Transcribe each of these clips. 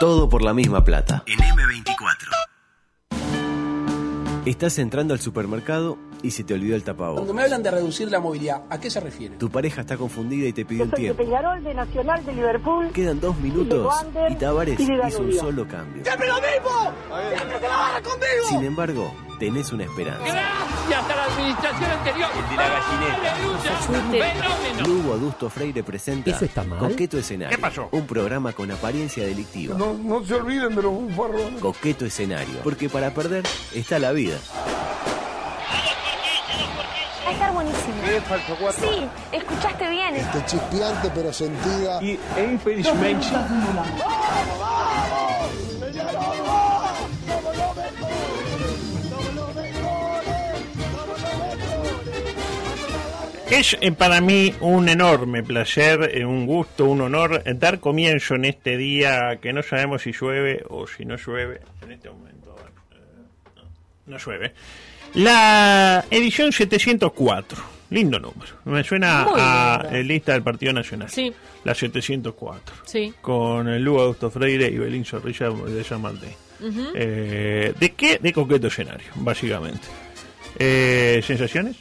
Todo por la misma plata. En M24. Estás entrando al supermercado y se te olvidó el Cuando tapabocas. me hablan de reducir la movilidad, ¿a qué se refiere? Tu pareja está confundida y te pidió un Yo soy de tiempo. Peñarol, de Nacional, de Liverpool. Quedan dos minutos Wander y Tavares y hizo un solo cambio. ¡Siempre lo mismo! ¡Siempre se la van a conmigo! Sin embargo, tenés una esperanza. Gracias a la administración anterior. El de la gallineta. Fenómeno. Lugo Adusto Freire presenta ¿Eso está mal? Coqueto Escenario. ¿Qué pasó? Un programa con apariencia delictiva. No, no se olviden de los bufarrones. Coqueto Escenario. Porque para perder está la vida. Va a estar buenísimo. Sí, escuchaste bien. Este chispeante pero sentida. E infelizmente Es eh, para mí un enorme placer, eh, un gusto, un honor eh, dar comienzo en este día que no sabemos si llueve o si no llueve. En este momento no, no llueve. La edición 704. Lindo número. Me suena Muy a lindo. lista del Partido Nacional. Sí. La 704. Sí. Con Lugo Augusto Freire y Belín Zorrilla de San Martín. Eh, ¿De qué? De coqueto escenario, básicamente. Eh, ¿Sensaciones?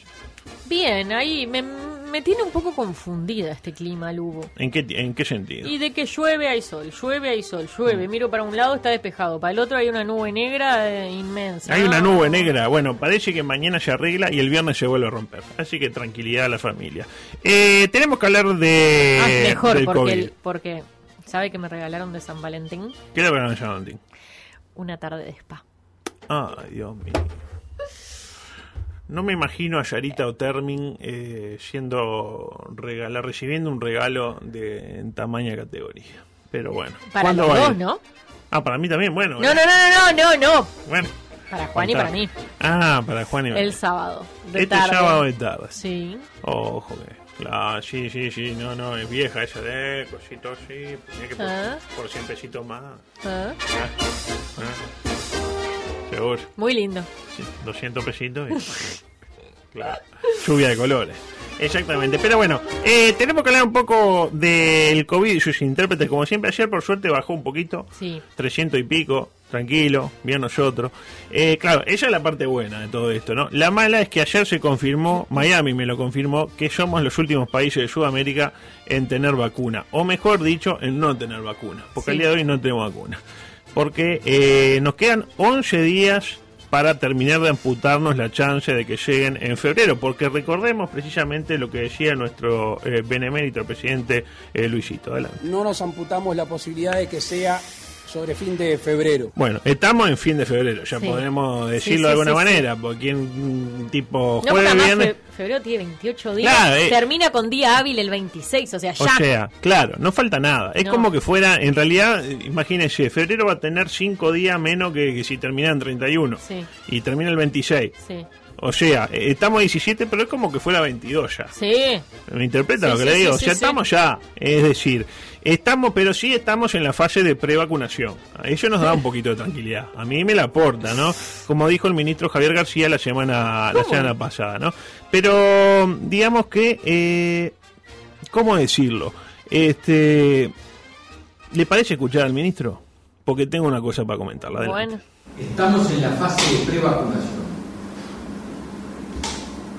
Bien, ahí me, me tiene un poco confundida este clima, Lugo. ¿En qué, ¿En qué sentido? Y de que llueve hay sol, llueve hay sol, llueve. Mm. Miro para un lado está despejado, para el otro hay una nube negra eh, inmensa. Hay ¿no? una nube negra. Bueno, parece que mañana se arregla y el viernes se vuelve a romper. Así que tranquilidad a la familia. Eh, tenemos que hablar de. Ah, mejor, del porque, COVID. el- porque ¿sabe que me regalaron de San Valentín? ¿Qué le van a llamar, Andy? Una tarde de spa. Ay, Dios mío. No me imagino a Yarita o Termin eh, siendo regala, recibiendo un regalo de en tamaña categoría. Pero bueno. Para ¿cuándo los dos? ¿no? Ah, para mí también, bueno. No, no, no, no, no, no, no. Bueno. Para Juan y para mí. Ah, para Juan y para El sábado. De Este tarde. sábado de tarde. Sí. Ojo que. Claro, sí, sí, sí, no, no, es vieja esa de cositos, sí, tenía que por, Ah. por 100 pesitos más. Ah, Ah, Muy lindo. Sí, 200 pesitos y... claro, lluvia de colores. Exactamente, pero bueno, eh, tenemos que hablar un poco del COVID y sus intérpretes, como siempre. Ayer, por suerte, bajó un poquito, Sí. 300 y pico, tranquilo, bien nosotros. Eh, claro, esa es la parte buena de todo esto, ¿no? La mala es que ayer se confirmó, Miami me lo confirmó, que somos los últimos países de Sudamérica en tener vacuna, o mejor dicho, en no tener vacuna, porque Sí. al día de hoy no tenemos vacuna. Porque eh, nos quedan 11 días para terminar de amputarnos la chance de que lleguen en febrero, porque recordemos precisamente lo que decía nuestro eh, benemérito presidente eh, Luisito. Adelante. No nos amputamos la posibilidad de que sea sobre fin de febrero. Bueno, estamos en fin de febrero, ya Sí. podemos Sí, decirlo sí, de alguna sí, manera, porque un tipo No, jueves, además viernes... fe- febrero tiene 28 días. Claro, eh. Termina con día hábil el 26, o sea, ya. O sea, claro, no falta nada. Es No. como que fuera, en realidad, imagínense, febrero va a tener 5 días menos que, que si termina en 31. Sí. Y termina el 26. O sea, estamos a 17, pero es como que fuera 22 ya. Sí. ¿Me interpreta Sí, lo que sí, le digo? sí, o sea, sí, estamos ya. Es decir, estamos, pero sí estamos en la fase de prevacunación. Eso nos da un poquito de tranquilidad. A mí me la aporta, ¿no? Como dijo el ministro Javier García la semana, la semana pasada, ¿no? Pero digamos que, eh, ¿cómo decirlo? Este, ¿Le parece escuchar al ministro? Porque tengo una cosa para comentarla. Adelante. Bueno. Estamos en la fase de prevacunación,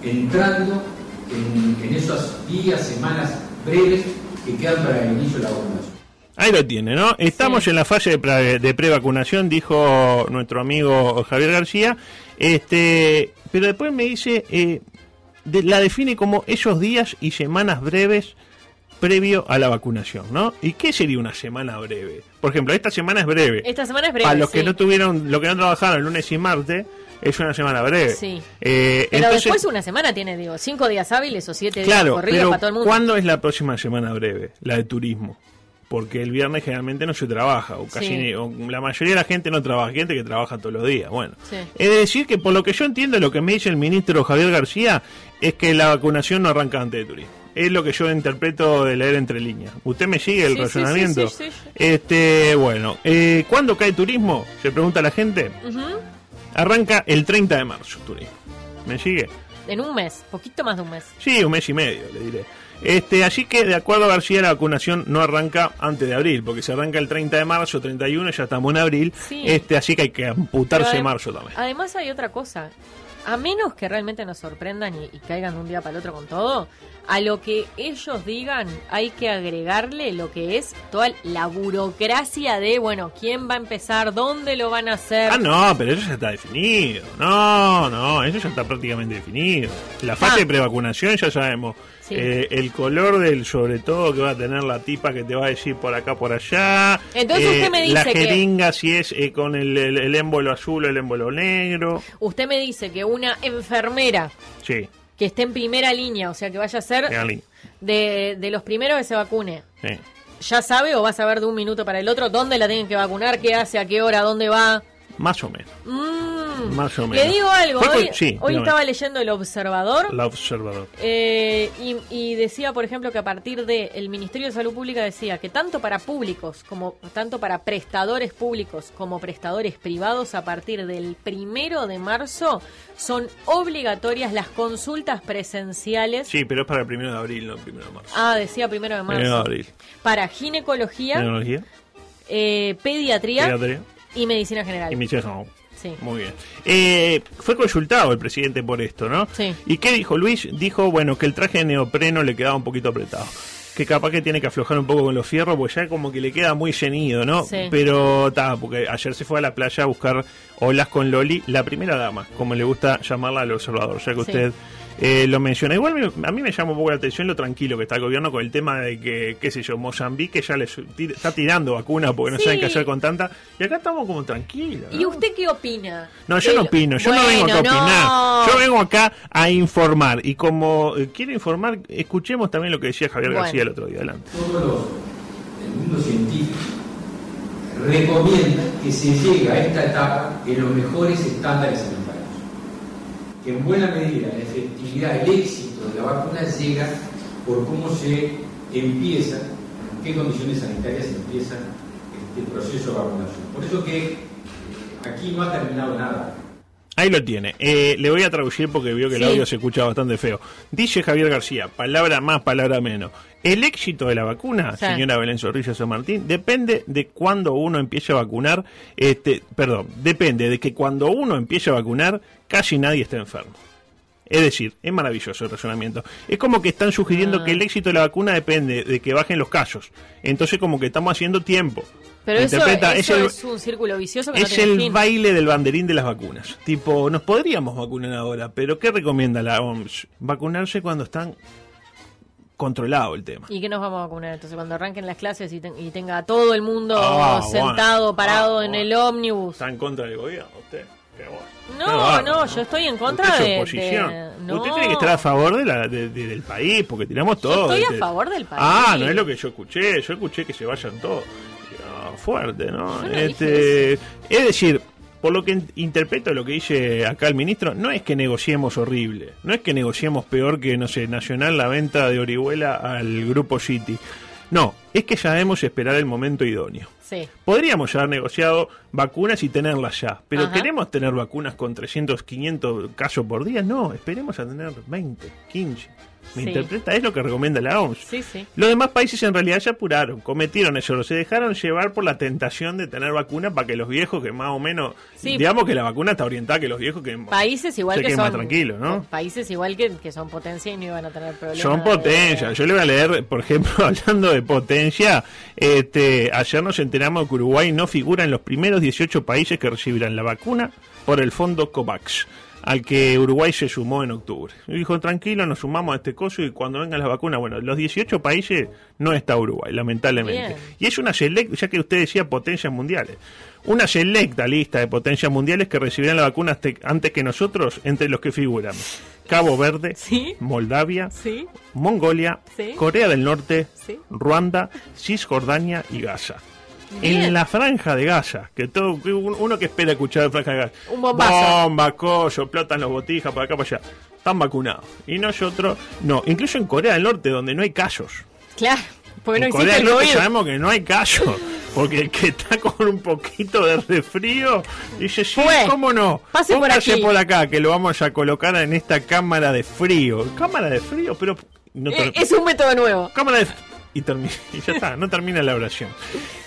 entrando en, en esas días, semanas breves que quedan para el inicio de la vacunación. Ahí lo tiene, ¿no? Estamos en la fase de, pre- de prevacunación, dijo nuestro amigo Javier García. Este, pero después me dice, eh, de- la define como esos días y semanas breves previo a la vacunación, ¿no? ¿Y qué sería una semana breve? Por ejemplo, esta semana es breve. Esta semana es breve. Para los que no tuvieron, los que no trabajaron el lunes y martes, es una semana breve. Sí. Eh, Pero entonces- después una semana tiene, digo, cinco días hábiles o siete días Claro, corridos pero para todo el mundo. ¿cuándo es la próxima semana breve? La de turismo. Porque el viernes generalmente no se trabaja, o casi Sí. ni- o la mayoría de la gente no trabaja, gente que trabaja todos los días. Bueno, Sí. es decir que por lo que yo entiendo, lo que me dice el ministro Javier García es que la vacunación no arranca antes de turismo. Es lo que yo interpreto de leer entre líneas. ¿Usted me sigue el Sí, razonamiento? sí, sí, sí. Este, bueno, eh, ¿cuándo cae turismo? Se pregunta la gente. Ujú. Arranca el 30 de marzo turismo. ¿Me sigue? En un mes, poquito más de un mes. Sí, un mes y medio, le diré. Este, así que, de acuerdo a García, la vacunación no arranca antes de abril, porque se arranca el 30 de marzo, 31, ya estamos en abril. Sí. Este, así que hay que amputarse marzo también. Además hay otra cosa. A menos que realmente nos sorprendan y, y caigan de un día para el otro con todo, a lo que ellos digan hay que agregarle lo que es toda la burocracia de, bueno, quién va a empezar, dónde lo van a hacer. Ah, no, pero eso ya está definido. No, no, eso ya está prácticamente definido. La fase Ah. de prevacunación ya sabemos. Sí. Eh, el color del sobre todo que va a tener la tipa que te va a decir por acá, por allá. Entonces Eh, usted me La dice que- jeringa si es eh, con el, el, el émbolo azul o el émbolo negro. Usted me dice que una enfermera Sí, que esté en primera línea, o sea, que vaya a ser de, de los primeros que se vacune, sí. ¿ya sabe o va a saber de un minuto para el otro dónde la tienen que vacunar, qué hace, a qué hora, dónde va? Más o menos. Mm. Más o Le digo algo, hoy, sí, hoy estaba leyendo El Observador La observador. eh, y, y decía, por ejemplo, que a partir de el Ministerio de Salud Pública decía que tanto para públicos como tanto para prestadores públicos como prestadores privados a partir del primero de marzo son obligatorias las consultas presenciales. Sí, pero es para el primero de abril, no el primero de marzo. Ah, decía primero de marzo. Primero de abril. Para ginecología, eh, pediatría, pediatría y medicina general. y medicina general. Sí. Muy bien. Eh, fue consultado el presidente por esto, ¿no? Sí. ¿Y qué dijo Luis? Dijo, bueno, que el traje de neopreno le quedaba un poquito apretado. Que capaz que tiene que aflojar un poco con los fierros, porque ya como que le queda muy ceñido, ¿no? Sí. Pero está, porque ayer se fue a la playa a buscar olas con Loli, la primera dama, como le gusta llamarla al observador, ya que Sí. usted eh, lo menciona. Igual me- a mí me llama un poco la atención lo tranquilo que está el gobierno con el tema de que, qué sé yo, Mozambique ya les tir- está tirando vacuna porque no saben qué hacer con tanta. Y acá estamos como tranquilos. ¿Y usted qué opina? No, yo no opino, yo no vengo acá a opinar. no. Yo vengo acá a informar. Y como eh, quiero informar, escuchemos también lo que decía Javier Bueno. García el otro día. Adelante. Todos los, el mundo científico recomienda que se llegue a esta etapa en los mejores estándares sanitarios. Que en buena medida la efectividad, el éxito de la vacuna llega por cómo se empieza, en qué condiciones sanitarias se empieza este proceso de vacunación. Por eso que eh, aquí no ha terminado nada. Ahí lo tiene. Eh, le voy a traducir porque vio que el audio se escucha bastante feo. Dice Javier García, palabra más, palabra menos. El éxito de la vacuna, Sí. señora Belén Zorrilla San Martín, depende de cuando uno empiece a vacunar, este, perdón, depende de que cuando uno empiece a vacunar, casi nadie esté enfermo. Es decir, es maravilloso el razonamiento. Es como que están sugiriendo Ah. que el éxito de la vacuna depende de que bajen los casos. Entonces como que estamos haciendo tiempo. Pero eso, es el- es un círculo vicioso que es el fin. baile del banderín de las vacunas. Tipo, nos podríamos vacunar ahora, pero ¿qué recomienda la OMS? Vacunarse cuando están controlado el tema. ¿Y qué nos vamos a vacunar? Entonces, cuando arranquen las clases y, ten- y tenga a todo el mundo Ah, sentado, bueno. parado Ah, en bueno. el ómnibus. ¿Está en contra del gobierno usted? Qué bueno. No, no, yo estoy en contra de- oposición. de- no. Usted tiene que estar a favor de la, de- de- del país, porque tiramos todo. estoy a Este- favor del país. Ah, no es lo que yo escuché. Yo escuché que se vayan todos. Ah, fuerte, ¿no? Yo no este, es decir, por lo que in- interpreto lo que dice acá el ministro, no es que negociemos horrible. No es que negociemos peor que, no sé, Nacional la venta de Orihuela al Grupo City. No, es que sabemos esperar el momento idóneo. Sí. Podríamos ya haber negociado vacunas y tenerlas ya, pero Ajá. ¿queremos tener vacunas con 300, 500 casos por día? No, esperemos a tener 20, 15. ¿Me Sí. interpreta? Es lo que recomienda la OMS. Sí, sí. Los demás países en realidad se apuraron, cometieron eso, se dejaron llevar por la tentación de tener vacuna para que los viejos que más o menos, digamos que la vacuna está orientada que los viejos que Países igual se que son más tranquilos, ¿no? países igual que, que son potencia y no iban a tener problemas. Son de- potencia. Yo le voy a leer, por ejemplo, hablando de potencia, este, ayer nos enteramos que Uruguay no figura en los primeros 18 países que recibirán la vacuna por el fondo COVAX, al que Uruguay se sumó en octubre. Y dijo, tranquilo, nos sumamos a este coso y cuando vengan las vacunas, bueno, los 18 países no está Uruguay, lamentablemente. Bien. Y es una selecta, ya que usted decía potencias mundiales, una selecta lista de potencias mundiales que recibirán la vacuna ante- antes que nosotros, entre los que figuran Cabo Verde, Sí. Moldavia, Sí. Mongolia, Sí. Corea del Norte. Ruanda, Cisjordania y Gaza. Bien. En la franja de Gaza, que todo uno que espera escuchar la franja de Gaza. Un bombazo. Bomba, collo, explotan los botijas por acá para allá. Están vacunados. Y nosotros, no, incluso en Corea del Norte, donde no hay casos. Claro, porque en Corea el del Norte sabemos que no hay casos. Porque el que está con un poquito de resfrío dice, sí. ¿cómo no? Pase por aquí. por acá, que lo vamos a colocar en esta cámara de frío. ¿Cámara de frío? Pero no Eh, es un método nuevo. cámara de... Y, y ya está, no termina la oración.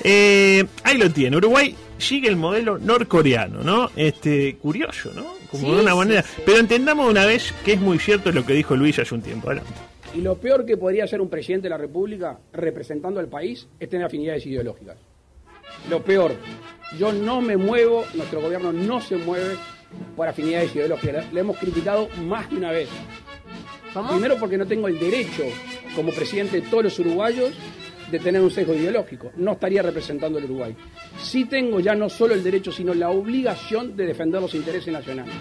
Eh, ahí lo tiene. Uruguay sigue el modelo norcoreano, ¿no? Este, curioso, ¿no? Como Sí, de una sí, manera. sí. Pero entendamos una vez que es muy cierto lo que dijo Luis hace un tiempo. Adelante. Y lo peor que podría hacer un presidente de la República representando al país es tener afinidades ideológicas. Lo peor. Yo no me muevo, nuestro gobierno no se mueve por afinidades ideológicas. Le hemos criticado más de una vez. ¿Cómo? Primero porque no tengo el derecho, como presidente de todos los uruguayos, de tener un sesgo ideológico. No estaría representando al Uruguay. Sí tengo ya no solo el derecho, sino la obligación de defender los intereses nacionales.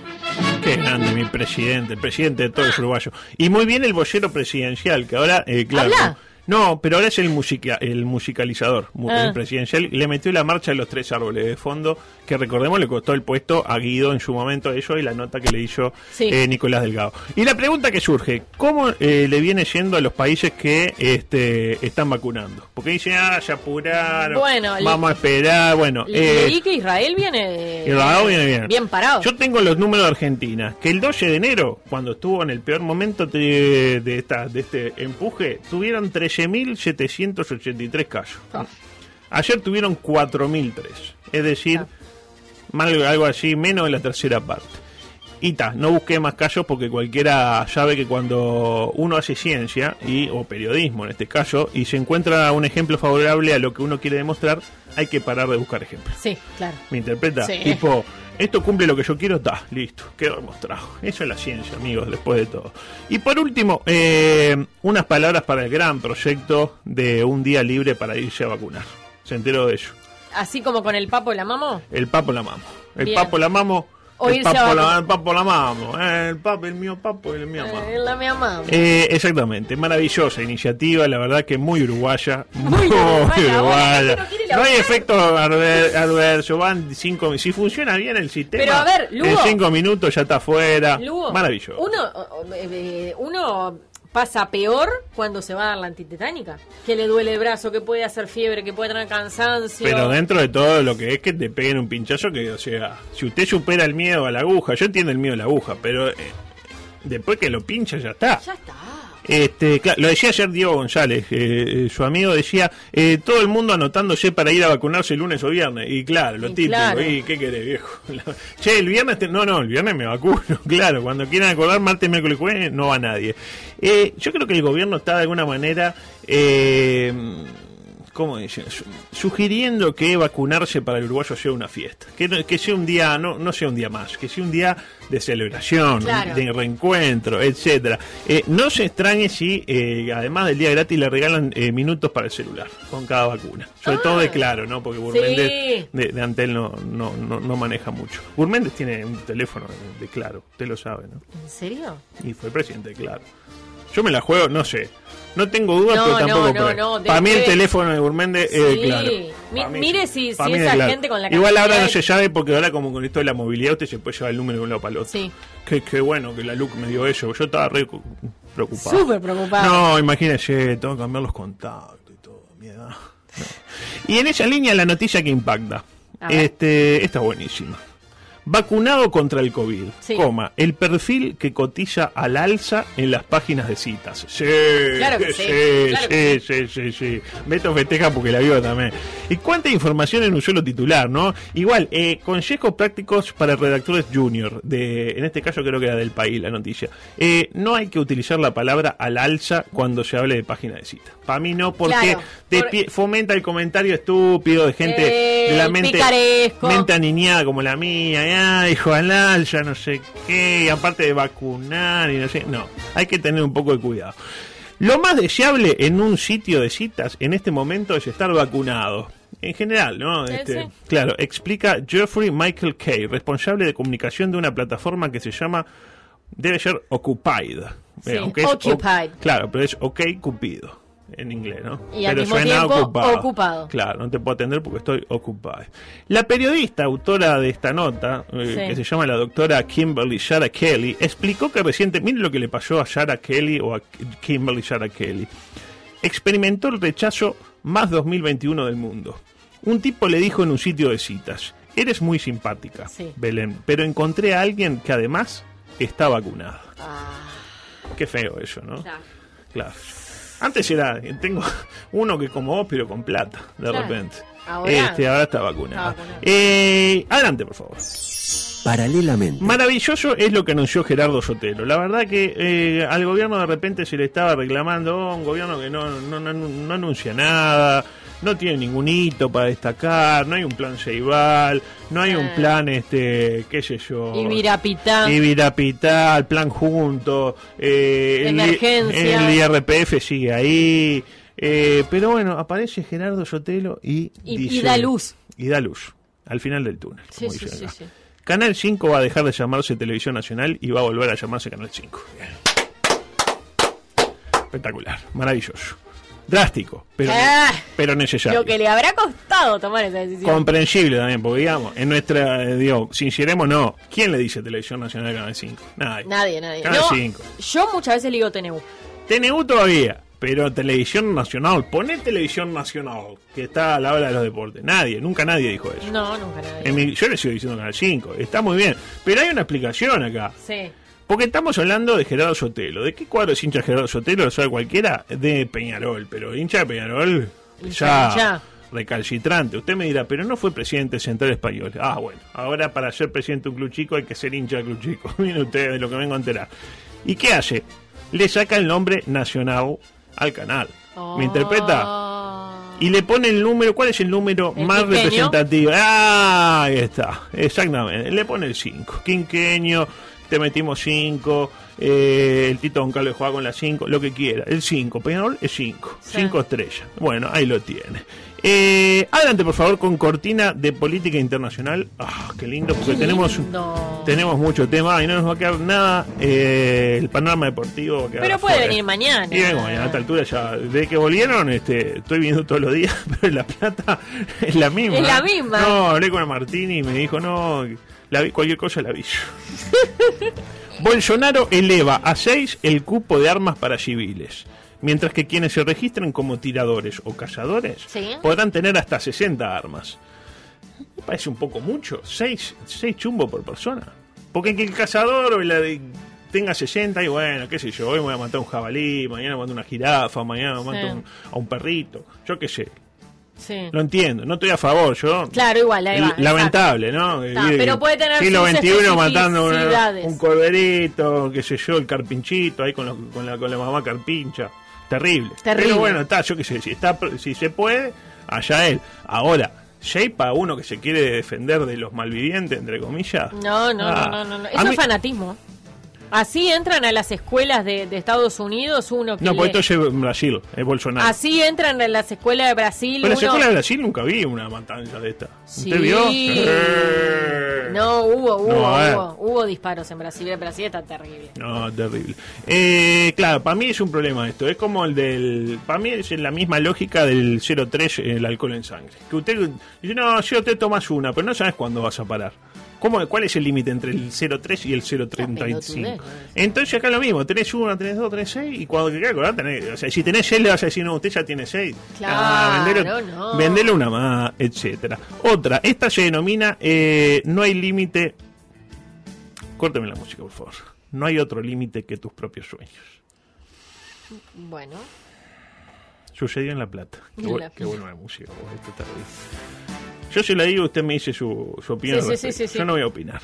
Qué grande mi presidente, el presidente de todos los uruguayos. Y muy bien el bollero presidencial, que ahora, eh, claro. ¿Habla? No, pero ahora es el, musica, el musicalizador, mu- Ah. el presidencial. Le metió la marcha de los tres árboles de fondo, que recordemos le costó el puesto a Guido en su momento, eso y la nota que le hizo Sí. eh, Nicolás Delgado. Y la pregunta que surge, ¿cómo eh, le viene yendo a los países que este, están vacunando? Porque dice, ah, ya apuraron, Bueno, le- vamos a esperar, bueno. Le- eh, Leí que Israel viene. Israel viene bien. Bien parado. Yo tengo los números de Argentina, que el 12 de enero, cuando estuvo en el peor momento de, de, esta, de este empuje, tuvieron 13.783 casos. Ah. Ayer tuvieron 4.003, es decir, Ah. mal- algo así, menos de la tercera parte. Y ta, no busqué más casos porque cualquiera sabe que cuando uno hace ciencia, y, o periodismo en este caso, y se encuentra un ejemplo favorable a lo que uno quiere demostrar, hay que parar de buscar ejemplos. Sí, claro. ¿Me interpreta? Sí. Tipo, esto cumple lo que yo quiero, está, listo, quedó demostrado. Eso es la ciencia, amigos, después de todo. Y por último, eh, unas palabras para el gran proyecto de un día libre para irse a vacunar. ¿Se enteró de ello? Así como con el papo la mamo. El papo la mamo. El Bien. papo la mamo. O El irse a papo, la, el papo la mamo. eh, El papo, el mío papo y el mío mamo. Eh, la mi mamá. Eh, exactamente, maravillosa iniciativa, la verdad que muy uruguaya. Muy uruguaya, bueno, gente no hay efecto adver- adverso, van cinco Si funciona bien el sistema, Pero a ver, Lugo. en cinco minutos ya está afuera. Lugo, Maravilloso. Uno, eh, uno pasa peor cuando se va a dar la antitetánica. Que le duele el brazo, que puede hacer fiebre, que puede tener cansancio. Pero dentro de todo lo que es que te peguen un pinchazo, que, o sea, si usted supera el miedo a la aguja, yo entiendo el miedo a la aguja, pero eh, después que lo pincha ya está. Ya está. Este, claro, lo decía ayer Diego González, eh, eh, su amigo decía, eh, todo el mundo anotándose para ir a vacunarse el lunes o viernes. Y claro, lo Y típico, claro. ¿y qué querés, viejo? che, el viernes, te- no, no, el viernes me vacuno, claro, cuando quieran acordar, martes, miércoles, jueves, no va nadie. Eh, yo creo que el gobierno está de alguna manera... Eh, ¿Cómo dice? Su- Sugiriendo que vacunarse para el uruguayo sea una fiesta. Que, no- que sea un día, no, no sea un día más, que sea un día de celebración, Claro. de reencuentro, etcétera. Eh, no se extrañe si, eh, además del día gratis, le regalan eh, minutos para el celular con cada vacuna. Sobre Ah. todo de Claro, ¿no? Porque Burméndez Sí. de, de Antel no, no, no, no maneja mucho. Burméndez tiene un teléfono de, de Claro, usted lo sabe, ¿no? ¿En serio? Y fue presidente de Claro. Yo me la juego, no sé. No tengo dudas, No, pero tampoco no, no, no, Para mí el teléfono de Burméndez es de Sí. Claro. Mi- mire si- si esa Claro. gente con la Igual ahora no se sabe porque ahora como con esto de la movilidad usted se puede llevar el número de un lado para el otro. Sí. Qué, qué bueno que la LUC me dio eso. Yo estaba re cu- preocupado. Súper preocupado. No, imagínese, tengo que cambiar los contactos y todo. mi edad. Y en esa línea la noticia que impacta. Este, esta es buenísima. Vacunado contra el COVID, Sí. coma, el perfil que cotiza al alza en las páginas de citas. Sí, Claro que sí, sí, claro que sí, sí, sí, sí. Beto festeja porque la vio también. Y cuánta información en un solo titular, ¿no? Igual, eh, consejos prácticos para redactores junior, de, en este caso creo que era del país la noticia. Eh, no hay que utilizar la palabra al alza cuando se hable de página de cita. Para mí no, porque Claro, te por- fomenta el comentario estúpido de gente Eh, de la mente, picaresco. mente aniñada como la mía, y, hijo al alza, no sé qué, aparte de vacunar y no sé, no, hay que tener un poco de cuidado. Lo más deseable en un sitio de citas en este momento es estar vacunado. En general, ¿no? Este, sí. Claro, explica Jeffrey Michael Kay, responsable de comunicación de una plataforma que se llama, debe ser Occupied. Sí, es o- Occupied. claro, pero es OK Cupido en inglés, ¿no? Y al pero mismo suena tiempo, ocupado. ocupado. Claro, no te puedo atender porque estoy ocupado. La periodista autora de esta nota, eh, Sí. que se llama la doctora Kimberly Shara Kelly, explicó que reciente, miren lo que le pasó a Shara Kelly o a Kimberly Shara Kelly. Experimentó el rechazo más 2021 del mundo. Un tipo le dijo en un sitio de citas, eres muy simpática, Sí. Belén, pero encontré a alguien que además está vacunado. Ah, Qué feo eso, ¿no? ya. Claro. Antes era, tengo uno que como vos, pero con plata, de Claro. repente. Ahora- este, ahora está vacunado. Está vacunado. Eh, adelante, por favor. Paralelamente. Maravilloso es lo que anunció Gerardo Sotelo. La verdad que eh, al gobierno de repente se le estaba reclamando oh, un gobierno que no, no, no, no anuncia nada, no tiene ningún hito para destacar, no hay un plan Ceibal, no hay un Ah. plan, este, qué sé yo. Ibirapitá. Ibirapitá, el plan junto, eh, el, Emergencia. el IRPF sigue ahí. eh, pero bueno, aparece Gerardo Sotelo y, Y- y dice- da luz. Y da luz, al final del túnel. Sí, como sí, dicen sí. Canal 5 va a dejar de llamarse Televisión Nacional y va a volver a llamarse Canal 5. Espectacular, maravilloso. Drástico, pero, Ah, pero necesario. Lo que le habrá costado tomar esa decisión. Comprensible también, porque digamos, en nuestra, eh, digo, sinceremos, no. ¿Quién le dice Televisión Nacional Canal 5? Nadie. Nadie, nadie. Canal No, 5. yo muchas veces le digo TNU. TNU todavía, pero Televisión Nacional, poné Televisión Nacional, que está a la hora de los deportes. Nadie, nunca nadie dijo eso. No, nunca nadie. En mi- yo le sigo diciendo Canal 5, está muy bien, pero hay una explicación acá. Sí. Porque estamos hablando de Gerardo Sotelo. ¿De qué cuadro es hincha Gerardo Sotelo? Lo sabe cualquiera. De Peñarol. Pero hincha de Peñarol ya recalcitrante. Usted me dirá, pero no fue presidente central español. Ah, bueno. Ahora para ser presidente de un club chico hay que ser hincha del club chico. Miren ustedes de lo que vengo a enterar. ¿Y qué hace? Le saca el nombre nacional al canal. ¿Me interpreta? Oh. Y le pone el número, ¿cuál es el número ¿El más quinqueño? representativo? Ah, ahí está, exactamente. Le pone el 5. Quinqueño, te metimos 5. el Tito Don Carlos juega con la 5, lo que quiera. El 5, Peñarol es 5. Sí. 5 estrellas. Bueno, ahí lo tiene. Eh, adelante, por favor, con cortina de política internacional. Ah, qué lindo, porque Qué tenemos lindo. tenemos mucho tema y no nos va a quedar nada. eh, el panorama deportivo va a quedar Pero puede venir mañana. Y vengo mañana a esta altura ya, desde que volvieron, este, estoy viendo todos los días, pero La Plata es la misma. Es la misma. No, hablé con Martini y me dijo, no, la, vi- cualquier cosa la aviso. Bolsonaro eleva a 6 el cupo de armas para civiles, mientras que quienes se registren como tiradores o cazadores Sí. podrán tener hasta 60 armas. Me parece un poco mucho, 6 seis chumbos por persona. Porque que el cazador o la de- tenga 60 y bueno, qué sé yo, hoy me voy a matar un jabalí, mañana mato una jirafa, mañana mato Sí. un- a un perrito, yo qué sé. Sí. Lo entiendo, no estoy a favor, yo. Claro, igual, ahí va, L- Lamentable, ¿no? Está, pero puede tener Siglo sus XXI matando especificidades. un corderito, qué sé yo, el carpinchito, ahí con, lo- con, la, con la mamá carpincha. Terrible. Terrible. Pero bueno, está, yo qué sé, si, está, si se puede, allá él. Ahora, Jay para uno que se quiere defender de los malvivientes, entre comillas. No, no, Ah, no, no, no, no. Eso mí- es fanatismo. Así entran a las escuelas de, de Estados Unidos uno que No, pues esto es Brasil, es Bolsonaro. Así entran a las escuelas de Brasil Pero en la uno... escuela de Brasil nunca vi una matanza de esta. Sí. ¿Usted vio? Eh. No, hubo, hubo, No, hubo, hubo disparos en Brasil. En Brasil está terrible. No, terrible. Eh, claro, para mí es un problema esto. Es como el del. Para mí es la misma lógica del 0,3, el alcohol en sangre. Que usted dice, no, yo te tomas una, pero no sabes cuándo vas a parar. ¿Cómo, ¿Cuál es el límite entre el 0,3 y el 0,35? pelotudez, ¿no? Entonces acá lo mismo, tenés 1, tenés 2, tenés 6 y cuando te queda acordar tenés, o sea, si tenés 6 le vas a decir, no, usted ya tiene 6. Claro, no. vendele una más, etcétera. Otra, esta se denomina eh, no hay límite. Córteme la música, por favor. No hay otro límite que tus propios sueños. Bueno, Sucedió en La Plata. Qué, bu- La qué Plata. buena la música, esto está bien. Yo se la digo, usted me dice su, su opinión. Sí, sí, sí. Yo no voy a opinar.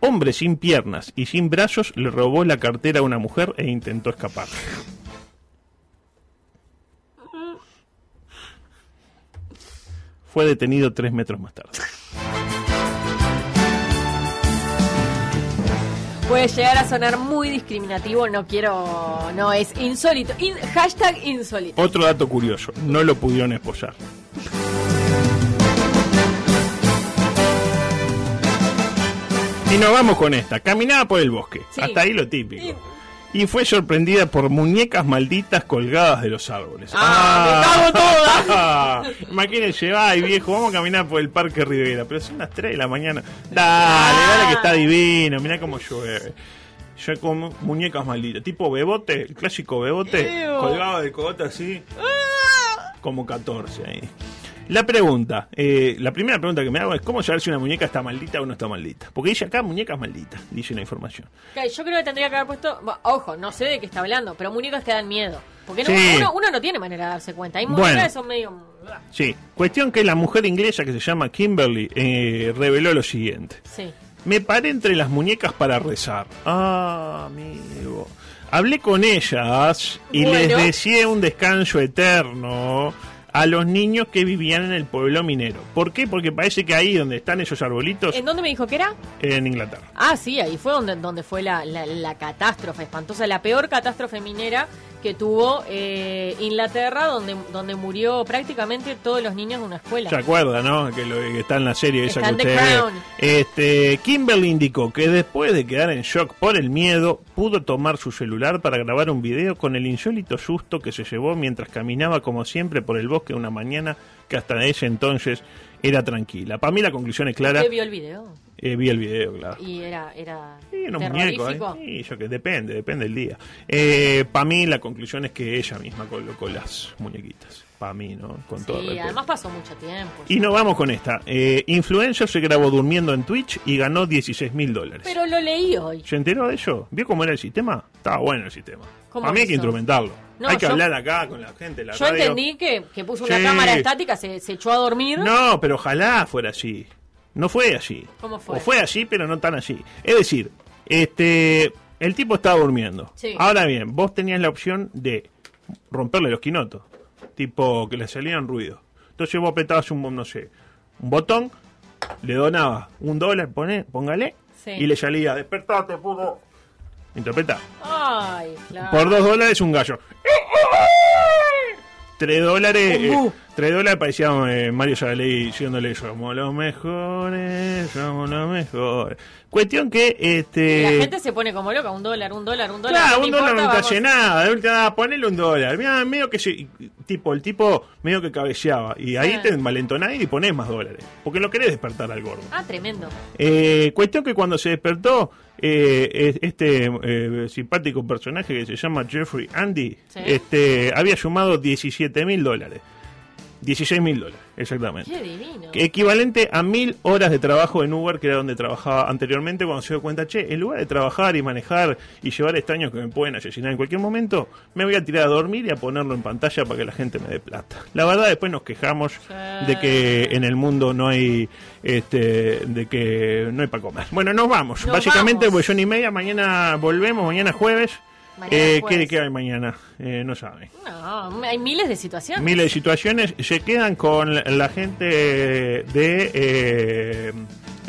Hombre sin piernas y sin brazos le robó la cartera a una mujer e intentó escapar. Fue detenido tres metros más tarde. puede llegar a sonar muy discriminativo. No quiero. No, es insólito. In- hashtag insólito. Otro dato curioso, no lo pudieron esposar. Y nos vamos con esta. Caminaba por el bosque. Sí. Hasta ahí lo típico. Y fue sorprendida por muñecas malditas colgadas de los árboles. ¡Ah, me cago toda! Imagínense, ay viejo, vamos a caminar por el Parque Rivera. Pero son las 3 de la mañana. Dale, dale que está divino. Mirá cómo llueve. Yo como muñecas malditas. Tipo bebote, el clásico bebote. Colgado de cogote así. Como 14 ahí. La pregunta, eh, la primera pregunta que me hago es cómo saber si una muñeca está maldita o no está maldita. Porque dice acá muñecas malditas, dice la información. Yo creo que tendría que haber puesto, bueno, ojo, no sé de qué está hablando, pero muñecas que dan miedo. Porque no- uno, uno no tiene manera de darse cuenta. Hay Bueno. muñecas que son medio... Sí, cuestión que la mujer inglesa que se llama Kimberly eh, reveló lo siguiente. Sí. Me paré entre las muñecas para rezar. Ah, amigo. Hablé con ellas y Bueno. les deseé un descanso eterno a los niños que vivían en el pueblo minero. ¿Por qué? Porque parece que ahí donde están esos arbolitos, ¿En dónde me dijo que era? en Inglaterra. Ah, sí, ahí fue donde, donde fue la, la, la catástrofe espantosa, la peor catástrofe minera que tuvo eh, Inglaterra, donde, donde murió prácticamente todos los niños de una escuela. ¿Se acuerda, no? Que, lo, que está en la serie esa Está que usted ve. Este, Kimberly indicó que después de quedar en shock por el miedo, pudo tomar su celular para grabar un video con el insólito susto que se llevó mientras caminaba como siempre por el bosque una mañana que hasta ese entonces era tranquila. Para mí la conclusión es clara. ¿Usted vio el video? Eh, vi el video, claro. Y era, era Sí, unos muñecos. ¿eh? Sí, yo que depende, depende del día. Eh, para mí la conclusión es que ella misma colocó las muñequitas. Para mí, ¿no? Con todo Sí, respeto. además pasó mucho tiempo. Y nos vamos con esta. Eh, influencer se grabó durmiendo en Twitch y ganó 16 mil dólares. Pero lo leí hoy. ¿Se enteró de eso? ¿Vio cómo era el sistema? Estaba bueno el sistema. ¿Cómo Para mí hay que instrumentarlo. No, hay que yo- hablar acá con la gente. La Yo radio. entendí que, que puso una Sí. cámara estática, se, se echó a dormir. No, pero ojalá fuera así. No fue así. ¿Cómo fue? O fue así, pero no tan así. Es decir, este, el tipo estaba durmiendo. Sí. Ahora bien, vos tenías la opción de romperle los quinotos, tipo que le salían ruido. Entonces vos apretabas un, no sé, un botón, le donabas un dólar, pone, póngale, Sí. y le salía, despertate, puto. Interpreta. Ay, claro. Por dos dólares un gallo. Tres dólares. Un eh, dólares parecía eh, Mario Zagaley diciéndole somos los mejores, somos los mejores. Cuestión que este. la gente se pone como loca, un dólar, un dólar, un dólar. Claro, no un dólar no te hace nada. De última, ponele un dólar. Mira, medio que se, tipo, el tipo medio que cabeceaba. Y ahí Sí. te envalentonás y ponés más dólares. Porque lo querés despertar al gordo. Ah, tremendo. Eh, cuestión que cuando se despertó, eh, es- este eh, simpático personaje que se llama Jeffrey Andy, Sí. este, había sumado 17 mil dólares. 16 mil dólares, exactamente. Qué divino. Que Equivalente a mil horas de trabajo en Uber, que era donde trabajaba anteriormente, cuando se dio cuenta, che, en lugar de trabajar y manejar y llevar extraños que me pueden asesinar en cualquier momento, me voy a tirar a dormir y a ponerlo en pantalla para que la gente me dé plata. La verdad, después nos quejamos de que en el mundo no hay, este, de que no hay para comer. Bueno, nos vamos. Nos Básicamente, vamos. pues son y media, mañana volvemos, mañana jueves. Eh. ¿qué, qué hay mañana? Eh, no saben. No, hay miles de situaciones. Miles de situaciones se quedan con la, la gente de eh,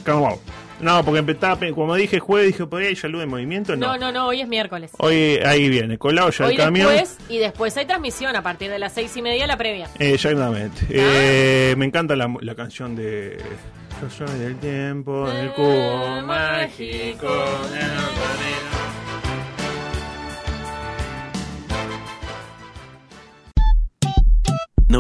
Carnaval. No, porque empezaba, como dije jueves, dije, ¿podría ir salud en movimiento? No. No, no, no, hoy es miércoles. Hoy ahí viene, colado ya Hoy el camión. después, y después hay transmisión a partir de las seis y media la previa. Exactamente. Eh, me encanta la, la canción de Yo soy del tiempo, del cubo mágico. mágico.